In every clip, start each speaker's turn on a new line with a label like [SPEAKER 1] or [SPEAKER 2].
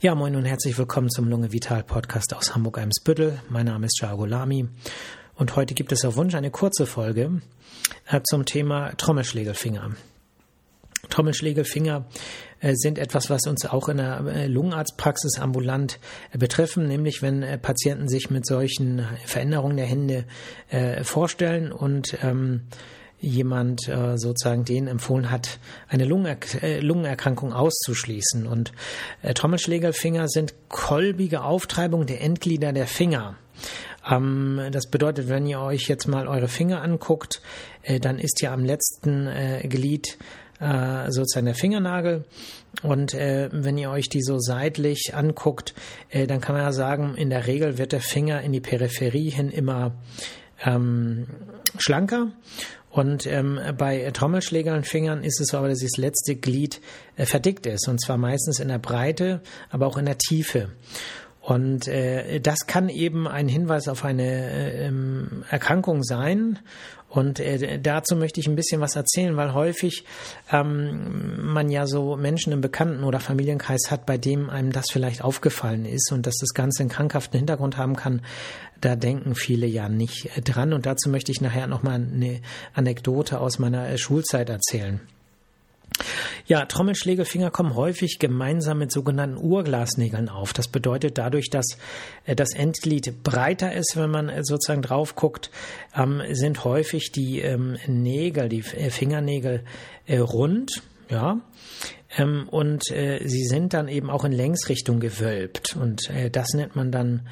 [SPEAKER 1] Ja, moin und herzlich willkommen zum Lunge Vital Podcast aus Hamburg-Eimsbüttel. Mein Name ist Jago Lamy und heute gibt es auf Wunsch eine kurze Folge äh, zum Thema Trommelschlägelfinger. Trommelschlägelfinger äh, sind etwas, was uns auch in der äh, Lungenarztpraxis ambulant betreffen, nämlich wenn Patienten sich mit solchen Veränderungen der Hände vorstellen und ähm, jemand äh, sozusagen denen empfohlen hat, eine Lungener äh, Lungenerkrankung auszuschließen. Und äh, Trommelschlägelfinger sind kolbige Auftreibung der Endglieder der Finger. Ähm, das bedeutet, wenn ihr euch jetzt mal eure Finger anguckt, äh, dann ist ja am letzten äh, Glied äh, sozusagen der Fingernagel. Und äh, wenn ihr euch die so seitlich anguckt, äh, dann kann man ja sagen, in der Regel wird der Finger in die Peripherie hin immer ähm, schlanker und ähm, bei Trommelschlägern Fingern ist es so aber, dass das letzte Glied äh, verdickt ist. Und zwar meistens in der Breite, aber auch in der Tiefe. Und äh, das kann eben ein Hinweis auf eine äh, ähm, Erkrankung sein. Und äh, dazu möchte ich ein bisschen was erzählen, weil häufig ähm, man ja so Menschen im Bekannten- oder Familienkreis hat, bei dem einem das vielleicht aufgefallen ist und dass das Ganze einen krankhaften Hintergrund haben kann. Da denken viele ja nicht dran. Und dazu möchte ich nachher nochmal eine Anekdote aus meiner äh, Schulzeit erzählen. Ja, Trommelschlägelfinger kommen häufig gemeinsam mit sogenannten Urglasnägeln auf. Das bedeutet dadurch, dass äh, das Endglied breiter ist, wenn man äh, sozusagen drauf guckt, ähm, sind häufig die ähm, Nägel, die äh, Fingernägel rund, ja, ähm, und sie sind dann eben auch in Längsrichtung gewölbt und das nennt man dann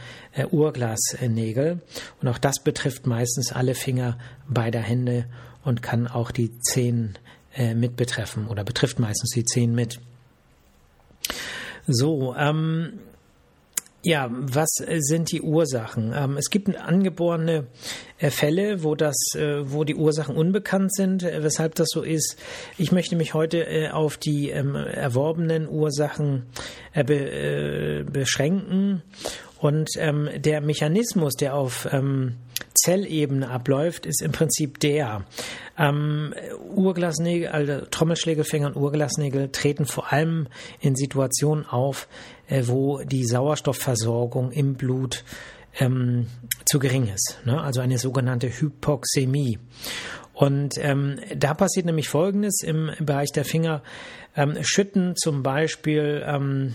[SPEAKER 1] Urglasnägel und auch das betrifft meistens alle Finger beider Hände und kann auch die Zehen äh, mit betreffen oder betrifft meistens die zehn mit. So, ähm, ja, was sind die Ursachen? Ähm, es gibt angeborene äh, Fälle, wo das, äh, wo die Ursachen unbekannt sind, weshalb das so ist. Ich möchte mich heute auf die ähm, erworbenen Ursachen be, beschränken und ähm, der Mechanismus, der auf Zellebene abläuft, ist im Prinzip der. Ähm, Urglasnägel, also Trommelschlägelfänger und Urglasnägel treten vor allem in Situationen auf, äh, wo die Sauerstoffversorgung im Blut ähm, zu gering ist. Ne? Also eine sogenannte Hypoxämie. Und ähm, da passiert nämlich Folgendes im, Bereich der Finger. Ähm, schütten zum Beispiel ähm,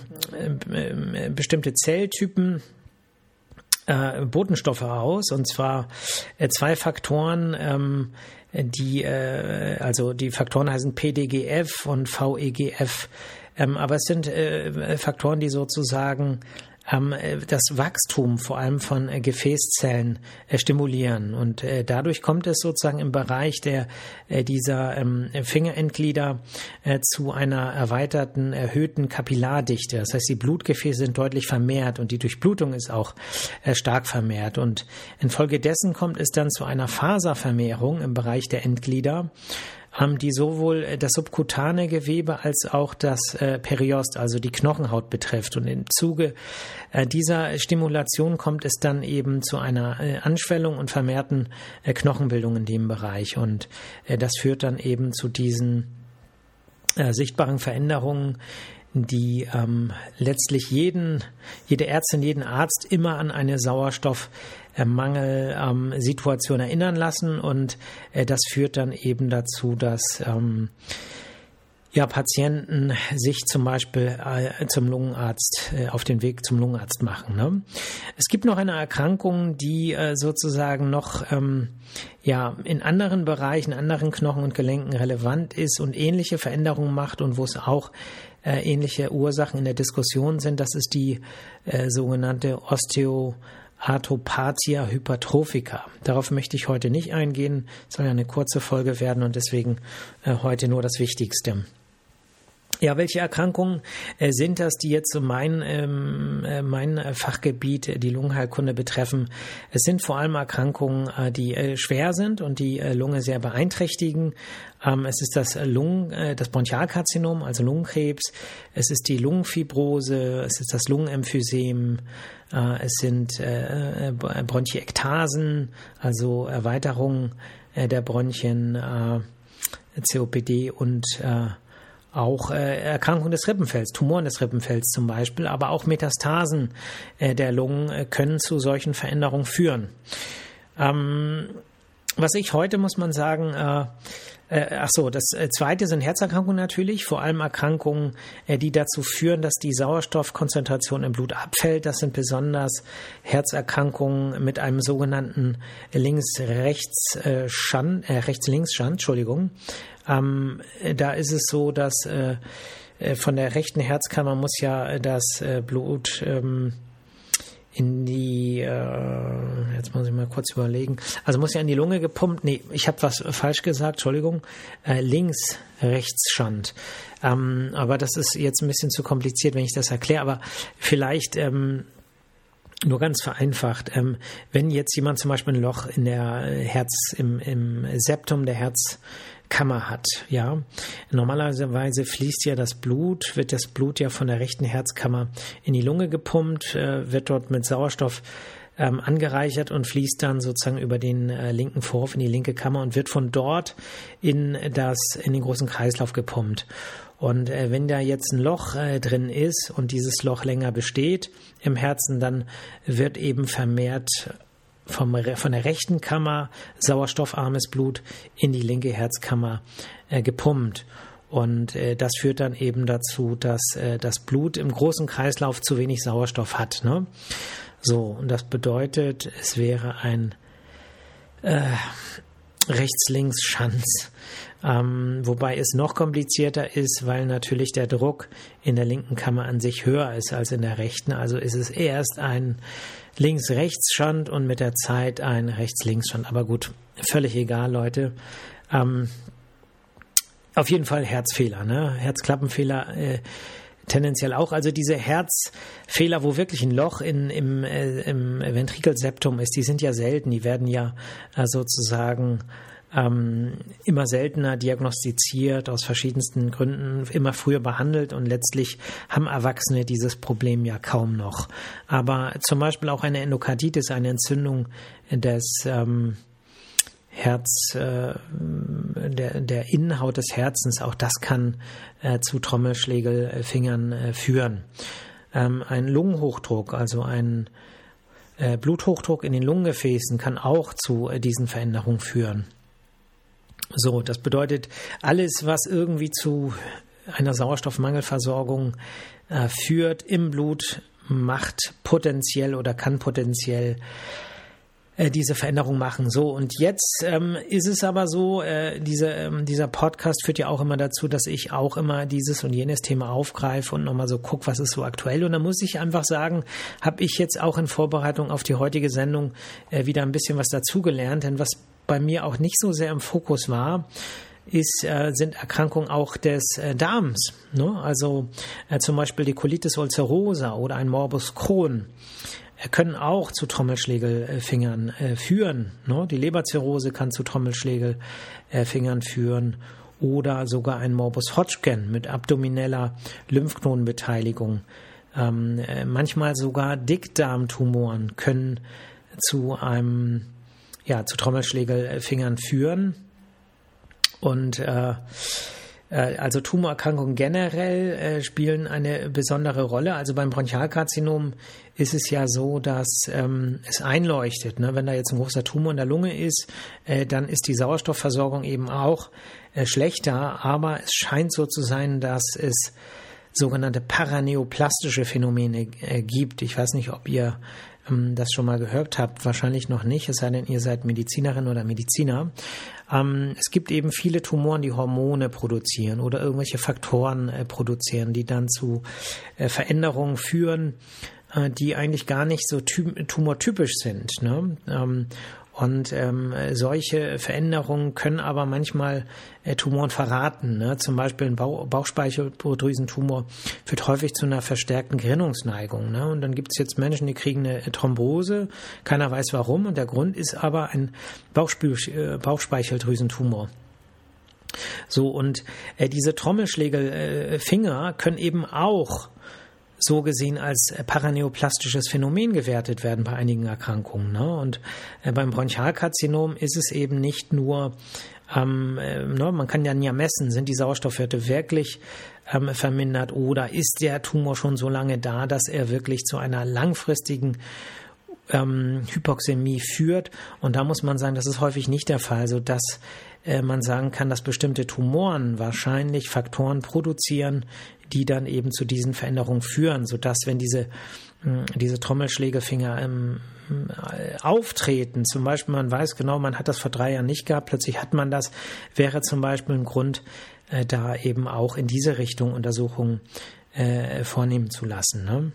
[SPEAKER 1] äh, bestimmte Zelltypen äh, Botenstoffe aus, und zwar äh, zwei Faktoren, ähm, die, äh, also die Faktoren heißen PDGF und VEGF. Ähm, aber es sind äh, Faktoren, die sozusagen das Wachstum vor allem von äh, Gefäßzellen äh, stimulieren. Und äh, dadurch kommt es sozusagen im Bereich der, dieser ähm, Fingerendglieder zu einer erweiterten, erhöhten Kapillardichte. Das heißt, die Blutgefäße sind deutlich vermehrt und die Durchblutung ist auch stark vermehrt. Und infolgedessen kommt es dann zu einer Faservermehrung im Bereich der Endglieder ähm, die sowohl äh, das subkutane Gewebe als auch das äh, Periost, also die Knochenhaut betrifft. Und im Zuge äh, dieser Stimulation kommt es dann eben zu einer äh, Anschwellung und vermehrten äh, Knochenbildung in dem Bereich. Und äh, das führt dann eben zu diesen sichtbaren Veränderungen, die ähm, letztlich jeden, jede Ärztin, jeden Arzt immer an eine Sauerstoffmangelsituation ähm, erinnern lassen und äh, das führt dann eben dazu, dass ähm, ja, Patienten sich zum Beispiel äh, zum Lungenarzt, äh, auf den Weg zum Lungenarzt machen. Ne? Es gibt noch eine Erkrankung, die äh, sozusagen noch ähm, ja, in anderen Bereichen, anderen Knochen und Gelenken relevant ist und ähnliche Veränderungen macht und wo es auch äh, ähnliche Ursachen in der Diskussion sind. Das ist die äh, sogenannte Osteoarthropathia hypertrophica. Darauf möchte ich heute nicht eingehen. Es soll ja eine kurze Folge werden und deswegen äh, heute nur das Wichtigste. Ja, welche Erkrankungen äh, sind das, die jetzt so mein, ähm, äh, mein Fachgebiet, äh, die Lungenheilkunde betreffen? Es sind vor allem Erkrankungen, die schwer sind und die Lunge sehr beeinträchtigen. Ähm, es ist das Lungen, das Bronchialkarzinom, also Lungenkrebs. Es ist die Lungenfibrose. Es ist das Lungenemphysem. Es sind Bronchiektasen, also Erweiterung äh, der Bronchien, COPD und auch äh, Erkrankungen des Rippenfells, Tumoren des Rippenfells zum Beispiel, aber auch Metastasen äh, der Lungen äh, können zu solchen Veränderungen führen. Ähm, was ich heute, muss man sagen, äh, äh, ach so, das äh, zweite sind Herzerkrankungen natürlich, vor allem Erkrankungen, äh, die dazu führen, dass die Sauerstoffkonzentration im Blut abfällt. Das sind besonders Herzerkrankungen mit einem sogenannten links-rechts-Schand, äh, rechts-links-Schand, Entschuldigung. Ähm, da ist es so, dass äh, äh, von der rechten Herzkammer muss ja das Blut ähm, in die, äh, jetzt muss ich mal kurz überlegen, also muss ja in die Lunge gepumpt, nee, ich habe was falsch gesagt, Entschuldigung, äh, links, rechts Schand. Ähm, aber das ist jetzt ein bisschen zu kompliziert, wenn ich das erkläre, aber vielleicht ähm, nur ganz vereinfacht, ähm, wenn jetzt jemand zum Beispiel ein Loch in der Herz, im, im Septum der Herz Kammer hat, ja. Normalerweise fließt ja das Blut, wird das Blut ja von der rechten Herzkammer in die Lunge gepumpt, äh, wird dort mit Sauerstoff ähm, angereichert und fließt dann sozusagen über den äh, linken Vorhof in die linke Kammer und wird von dort in das, in den großen Kreislauf gepumpt. Und äh, wenn da jetzt ein Loch drin ist und dieses Loch länger besteht im Herzen, dann wird eben vermehrt vom, von der rechten Kammer sauerstoffarmes Blut in die linke Herzkammer äh, gepumpt. Und äh, das führt dann eben dazu, dass äh, das Blut im großen Kreislauf zu wenig Sauerstoff hat. Ne? So, und das bedeutet, es wäre ein äh, Rechts-Links-Schanz. Ähm, wobei es noch komplizierter ist, weil natürlich der Druck in der linken Kammer an sich höher ist als in der rechten. Also ist es erst ein Links-Rechts-Schand und mit der Zeit ein Rechts-Links-Schand. Aber gut, völlig egal, Leute. Ähm, auf jeden Fall Herzfehler, ne? Herzklappenfehler. Äh, tendenziell auch. Also diese Herzfehler, wo wirklich ein Loch in, im, äh, im Ventrikelseptum ist, die sind ja selten. Die werden ja äh, sozusagen ähm, immer seltener diagnostiziert, aus verschiedensten Gründen immer früher behandelt und letztlich haben Erwachsene dieses Problem ja kaum noch. Aber zum Beispiel auch eine Endokarditis, eine Entzündung des ähm, Herz, äh, der, der Innenhaut des Herzens, auch das kann äh, zu Trommelschlägelfingern äh, führen. Ähm, ein Lungenhochdruck, also ein äh, Bluthochdruck in den Lungengefäßen kann auch zu äh, diesen Veränderungen führen. So, das bedeutet, alles, was irgendwie zu einer Sauerstoffmangelversorgung äh, führt im Blut, macht potenziell oder kann potenziell äh, diese Veränderung machen. So, und jetzt ähm, ist es aber so, äh, diese, ähm, dieser Podcast führt ja auch immer dazu, dass ich auch immer dieses und jenes Thema aufgreife und nochmal so gucke, was ist so aktuell. Und da muss ich einfach sagen, habe ich jetzt auch in Vorbereitung auf die heutige Sendung äh, wieder ein bisschen was dazugelernt, denn was bei mir auch nicht so sehr im Fokus war, ist, äh, sind Erkrankungen auch des äh, Darms. Ne? Also äh, zum Beispiel die Colitis ulcerosa oder ein Morbus Crohn können auch zu Trommelschlägelfingern äh, führen. Ne? Die Leberzirrhose kann zu Trommelschlägelfingern führen oder sogar ein Morbus Hodgkin mit abdomineller Lymphknotenbeteiligung. Ähm, äh, manchmal sogar Dickdarmtumoren können zu einem ja, zu Trommelschlägelfingern führen. Und äh, äh, also Tumorerkrankungen generell äh, spielen eine besondere Rolle. Also beim Bronchialkarzinom ist es ja so, dass ähm, es einleuchtet. Ne? Wenn da jetzt ein großer Tumor in der Lunge ist, äh, dann ist die Sauerstoffversorgung eben auch äh, schlechter. Aber es scheint so zu sein, dass es sogenannte paraneoplastische Phänomene äh, gibt. Ich weiß nicht, ob ihr ähm, das schon mal gehört habt, wahrscheinlich noch nicht, es sei denn, ihr seid Medizinerin oder Mediziner. Ähm, es gibt eben viele Tumoren, die Hormone produzieren oder irgendwelche Faktoren äh, produzieren, die dann zu äh, Veränderungen führen, äh, die eigentlich gar nicht so tumortypisch sind. Ne? Und ähm, solche Veränderungen können aber manchmal äh, Tumoren verraten. Ne? Zum Beispiel ein Bauch Bauchspeicheldrüsentumor führt häufig zu einer verstärkten Gerinnungsneigung. Ne? Und dann gibt es jetzt Menschen, die kriegen eine Thrombose, keiner weiß warum. Und der Grund ist aber ein äh, Bauchspeicheldrüsentumor. So, und äh, diese Trommelschlägelfinger äh, können eben auch so gesehen als paraneoplastisches Phänomen gewertet werden bei einigen Erkrankungen. Ne? Und äh, beim Bronchialkarzinom ist es eben nicht nur Ähm, äh, ne, man kann dann ja messen, sind die Sauerstoffwerte wirklich ähm, vermindert oder ist der Tumor schon so lange da, dass er wirklich zu einer langfristigen ähm, Hypoxämie führt. Und da muss man sagen, das ist häufig nicht der Fall, sodass äh, man sagen kann, dass bestimmte Tumoren wahrscheinlich Faktoren produzieren, die dann eben zu diesen Veränderungen führen, sodass wenn diese hm, diese Trommelschlägefinger ähm, auftreten. Zum Beispiel, man weiß genau, man hat das vor drei Jahren nicht gehabt, plötzlich hat man das, wäre zum Beispiel ein Grund, äh, da eben auch in diese Richtung Untersuchungen äh, vornehmen zu lassen. Ne?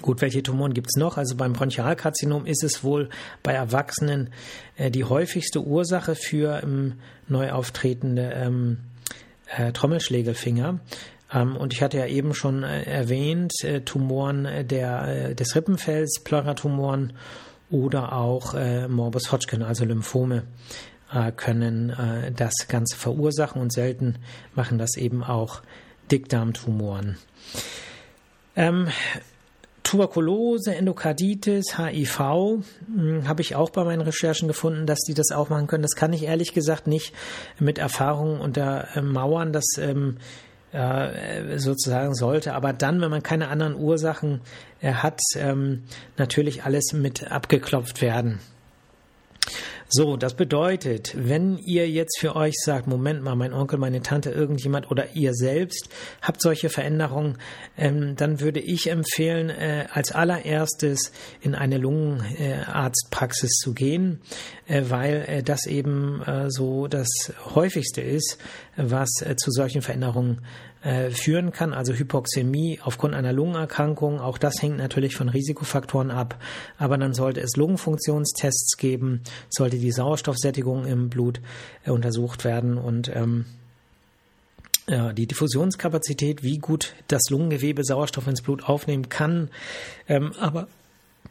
[SPEAKER 1] Gut, welche Tumoren gibt es noch? Also beim Bronchialkarzinom ist es wohl bei Erwachsenen äh, die häufigste Ursache für ähm, neu auftretende ähm, äh, Trommelschlägelfinger. Ähm, und ich hatte ja eben schon äh, erwähnt, äh, Tumoren der, äh, des Rippenfells, Pleuratumoren oder auch Morbus Hodgkin, also Lymphome, können das Ganze verursachen und selten machen das eben auch Dickdarmtumoren. Ähm, Tuberkulose, Endokarditis, HIV hm, habe ich auch bei meinen Recherchen gefunden, dass die das auch machen können. Das kann ich ehrlich gesagt nicht mit Erfahrungen untermauern. Das ähm, äh, sozusagen sollte, aber dann, wenn man keine anderen Ursachen äh, hat, ähm, natürlich alles mit abgeklopft werden. So, das bedeutet, wenn ihr jetzt für euch sagt, Moment mal, mein Onkel, meine Tante, irgendjemand oder ihr selbst habt solche Veränderungen, ähm, dann würde ich empfehlen, äh, als allererstes in eine Lungenarztpraxis zu gehen, äh, weil äh, das eben äh, so das häufigste ist, was äh, zu solchen Veränderungen äh, führen kann, also Hypoxämie aufgrund einer Lungenerkrankung. Auch das hängt natürlich von Risikofaktoren ab. Aber dann sollte es Lungenfunktionstests geben, sollte die Sauerstoffsättigung im Blut äh, untersucht werden und ähm, ja, die Diffusionskapazität, wie gut das Lungengewebe Sauerstoff ins Blut aufnehmen kann, ähm, aber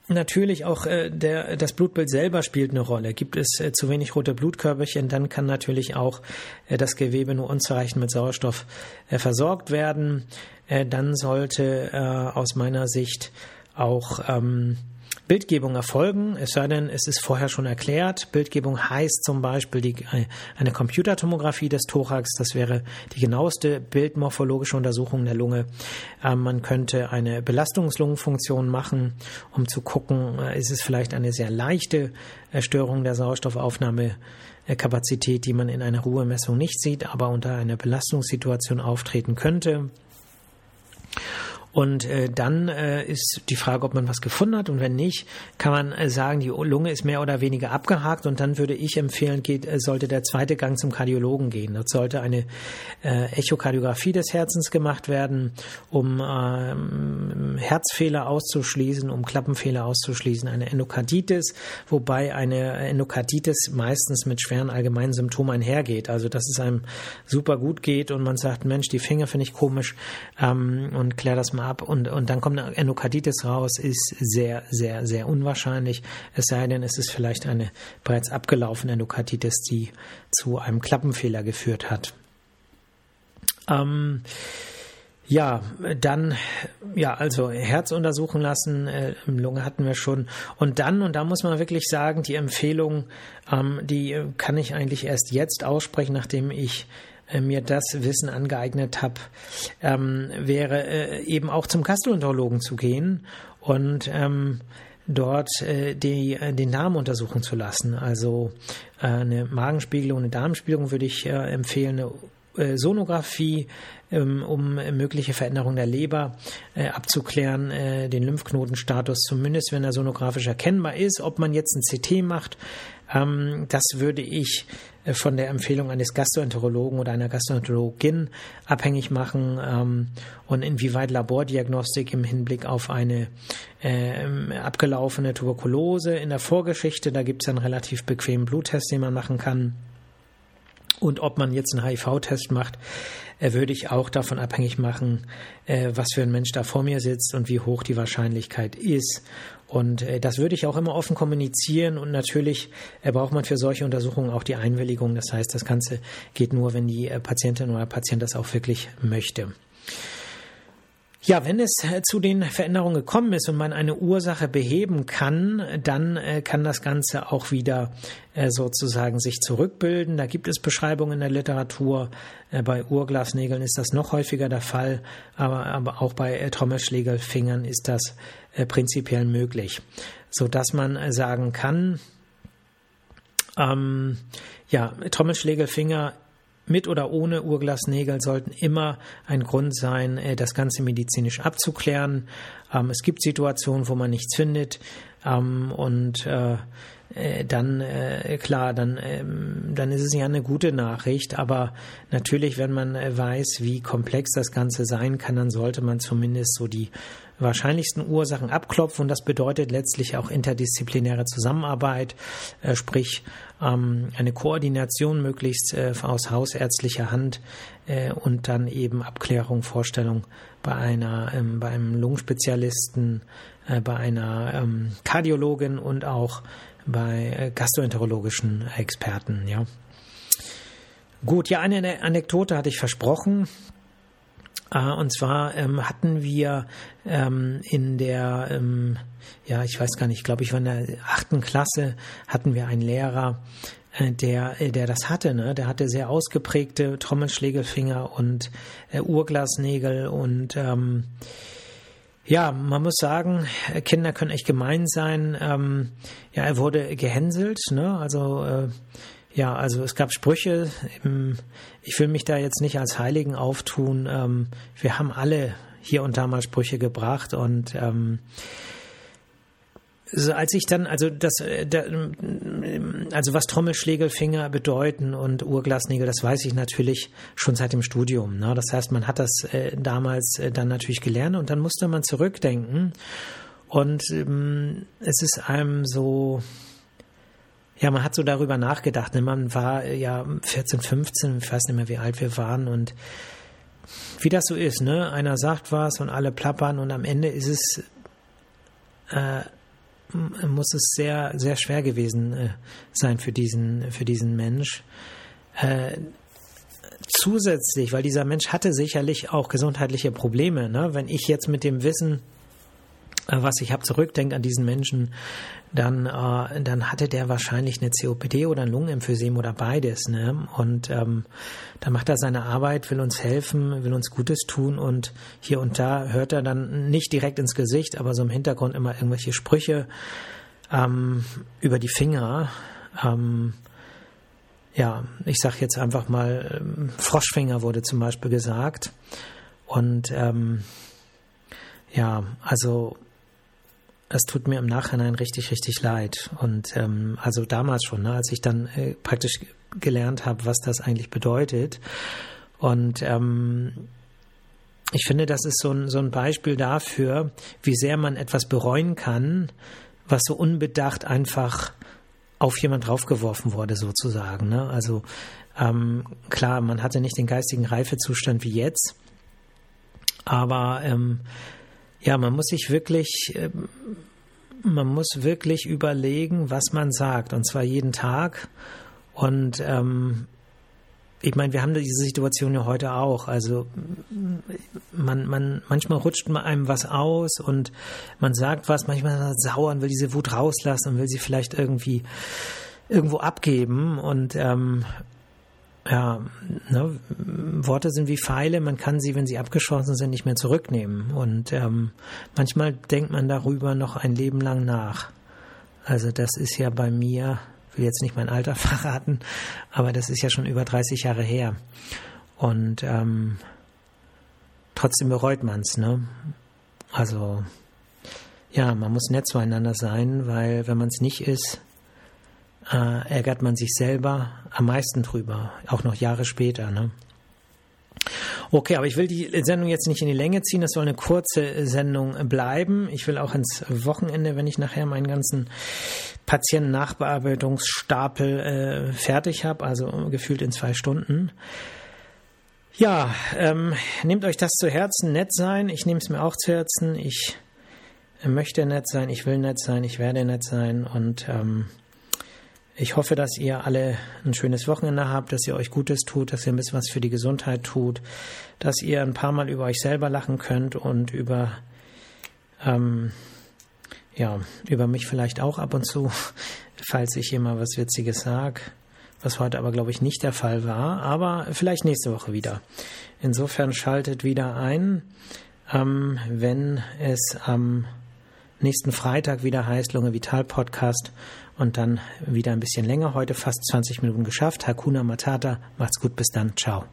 [SPEAKER 1] Natürlich auch äh, der, das Blutbild selber spielt eine Rolle. Gibt es äh, zu wenig rote Blutkörperchen, dann kann natürlich auch äh, das Gewebe nur unzureichend mit Sauerstoff äh, versorgt werden. Äh, dann sollte äh, aus meiner Sicht auch ähm, Bildgebung erfolgen, es sei denn, es ist vorher schon erklärt. Bildgebung heißt zum Beispiel die, eine Computertomographie des Thorax, das wäre die genaueste bildmorphologische Untersuchung der Lunge. Ähm, man könnte eine Belastungslungenfunktion machen, um zu gucken, äh, ist es vielleicht eine sehr leichte äh, Störung der Sauerstoffaufnahmekapazität, die man in einer Ruhemessung nicht sieht, aber unter einer Belastungssituation auftreten könnte. Und äh, dann äh, ist die Frage, ob man was gefunden hat. Und wenn nicht, kann man äh, sagen, die Lunge ist mehr oder weniger abgehakt. Und dann würde ich empfehlen, geht, äh, sollte der zweite Gang zum Kardiologen gehen. Dort sollte eine äh, Echokardiographie des Herzens gemacht werden, um äh, Herzfehler auszuschließen, um Klappenfehler auszuschließen, eine Endokarditis, wobei eine Endokarditis meistens mit schweren allgemeinen Symptomen einhergeht. Also dass es einem super gut geht und man sagt, Mensch, die Finger finde ich komisch ähm, und klär das mal ab und, und dann kommt eine Endokarditis raus, ist sehr, sehr, sehr unwahrscheinlich. Es sei denn, es ist vielleicht eine bereits abgelaufene Endokarditis, die zu einem Klappenfehler geführt hat. Ähm, ja, dann, ja, also Herz untersuchen lassen, äh, Lunge hatten wir schon. Und dann, und da muss man wirklich sagen, die Empfehlung, ähm, die kann ich eigentlich erst jetzt aussprechen, nachdem ich äh, mir das Wissen angeeignet habe, ähm, wäre äh, eben auch zum Gastroenterologen zu gehen und ähm, dort äh, die, äh, den Darm untersuchen zu lassen. Also äh, eine Magenspiegelung, eine Darmspiegelung würde ich äh, empfehlen, eine Sonographie, ähm, um mögliche Veränderungen der Leber abzuklären, den Lymphknotenstatus zumindest, wenn er sonografisch erkennbar ist. Ob man jetzt ein CT macht, ähm, das würde ich äh, von der Empfehlung eines Gastroenterologen oder einer Gastroenterologin abhängig machen ähm, und inwieweit Labordiagnostik im Hinblick auf eine äh, abgelaufene Tuberkulose in der Vorgeschichte, da gibt es einen relativ bequemen Bluttest, den man machen kann. Und ob man jetzt einen HIV-Test macht, äh, würde ich auch davon abhängig machen, äh, was für ein Mensch da vor mir sitzt und wie hoch die Wahrscheinlichkeit ist. Und äh, das würde ich auch immer offen kommunizieren und natürlich braucht man für solche Untersuchungen auch die Einwilligung. Das heißt, das Ganze geht nur, wenn die Patientin oder Patient das auch wirklich möchte. Ja, wenn es äh, zu den Veränderungen gekommen ist und man eine Ursache beheben kann, dann äh, kann das Ganze auch wieder äh, sozusagen sich zurückbilden. Da gibt es Beschreibungen in der Literatur. Bei Urglasnägeln ist das noch häufiger der Fall, aber, auch bei Trommelschlägelfingern ist das prinzipiell möglich, so dass man sagen kann, ähm, ja, Trommelschlägelfinger mit oder ohne Urglasnägel sollten immer ein Grund sein, äh, das Ganze medizinisch abzuklären. Ähm, es gibt Situationen, wo man nichts findet ähm, und äh, äh, dann klar, dann, ähm, dann ist es ja eine gute Nachricht. Aber natürlich, wenn man weiß, wie komplex das Ganze sein kann, dann sollte man zumindest so die wahrscheinlichsten Ursachen abklopfen und das bedeutet letztlich auch interdisziplinäre Zusammenarbeit, äh, sprich ähm, eine Koordination möglichst äh, aus hausärztlicher Hand äh, und dann eben Abklärung, Vorstellung bei einer, ähm, bei einem Lungenspezialisten, bei einer ähm, Kardiologin und auch bei gastroenterologischen Experten, ja. Gut, ja, eine Anekdote hatte ich versprochen. Uh, und zwar ähm, hatten wir ähm, in der, ähm, ja, ich weiß gar nicht, ich glaube, ich war in der achten Klasse, hatten wir einen Lehrer, äh, der, äh, der das hatte, ne? Der hatte sehr ausgeprägte Trommelschlägelfinger und äh, Urglasnägel und ähm, ja, man muss sagen, Kinder können echt gemein sein. Ähm, ja, er wurde gehänselt, ne? Also äh, ja, also es gab Sprüche. Ich will mich da jetzt nicht als Heiligen auftun. Ähm, wir haben alle hier und da mal Sprüche gebracht und ähm, also als ich dann, also das, äh, also was Trommelschlägelfinger bedeuten und Urglasnägel, das weiß ich natürlich schon seit dem Studium. Ne? Das heißt, man hat das äh, damals äh, dann natürlich gelernt und dann musste man zurückdenken. Und ähm, es ist einem so, ja, man hat so darüber nachgedacht. Ne? Man war äh, ja 14, 15, ich weiß nicht mehr, wie alt wir waren und wie das so ist, ne? Einer sagt was und alle plappern und am Ende ist es, äh, muss es sehr, sehr schwer gewesen äh, sein für diesen, für diesen Mensch. Äh, zusätzlich, weil dieser Mensch hatte sicherlich auch gesundheitliche Probleme, ne? Wenn ich jetzt mit dem Wissen was ich habe, zurückdenke an diesen Menschen, dann, äh, dann hatte der wahrscheinlich eine COPD oder ein Lungenemphysem oder beides. Ne? Und ähm, da macht er seine Arbeit, will uns helfen, will uns Gutes tun und hier und da hört er dann nicht direkt ins Gesicht, aber so im Hintergrund immer irgendwelche Sprüche ähm, über die Finger. Ähm, ja, ich sag jetzt einfach mal, ähm, Froschfinger wurde zum Beispiel gesagt. Und ähm, ja, also es tut mir im Nachhinein richtig, richtig leid. Und ähm, also damals schon, ne, als ich dann äh, praktisch gelernt habe, was das eigentlich bedeutet. Und ähm, ich finde, das ist so ein, so ein Beispiel dafür, wie sehr man etwas bereuen kann, was so unbedacht einfach auf jemand draufgeworfen wurde, sozusagen. Ne? Also ähm, klar, man hatte nicht den geistigen Reifezustand wie jetzt, aber ähm, ja, man muss sich wirklich, ähm, man muss wirklich überlegen, was man sagt, und zwar jeden Tag. Und ähm, ich meine, wir haben diese Situation ja heute auch. Also man, man, manchmal rutscht man einem was aus und man sagt was, manchmal man sauer und will diese Wut rauslassen und will sie vielleicht irgendwie irgendwo abgeben. Und ähm, ja, ne, Worte sind wie Pfeile, man kann sie, wenn sie abgeschossen sind, nicht mehr zurücknehmen. Und ähm, manchmal denkt man darüber noch ein Leben lang nach. Also das ist ja bei mir, will jetzt nicht mein Alter verraten, aber das ist ja schon über 30 Jahre her. Und ähm, trotzdem bereut man es, ne? Also ja, man muss nett zueinander sein, weil wenn man es nicht ist, äh, ärgert man sich selber am meisten drüber, auch noch Jahre später. Ne? Okay, aber ich will die Sendung jetzt nicht in die Länge ziehen. Es soll eine kurze Sendung bleiben. Ich will auch ins Wochenende, wenn ich nachher meinen ganzen Patienten-Nachbearbeitungsstapel äh, fertig habe, also gefühlt in zwei Stunden. Ja, ähm, nehmt euch das zu Herzen, nett sein. Ich nehme es mir auch zu Herzen. Ich möchte nett sein, ich will nett sein, ich werde nett sein und ähm, Ich hoffe, dass ihr alle ein schönes Wochenende habt, dass ihr euch Gutes tut, dass ihr ein bisschen was für die Gesundheit tut, dass ihr ein paar Mal über euch selber lachen könnt und über, ähm, ja, über mich vielleicht auch ab und zu, falls ich mal was Witziges sage, was heute aber, glaube ich, nicht der Fall war, aber vielleicht nächste Woche wieder. Insofern schaltet wieder ein, ähm, wenn es am nächsten Freitag wieder heißt Lunge Vital Podcast und dann wieder ein bisschen länger. Heute fast 20 Minuten geschafft. Hakuna Matata. Macht's gut. Bis dann. Ciao.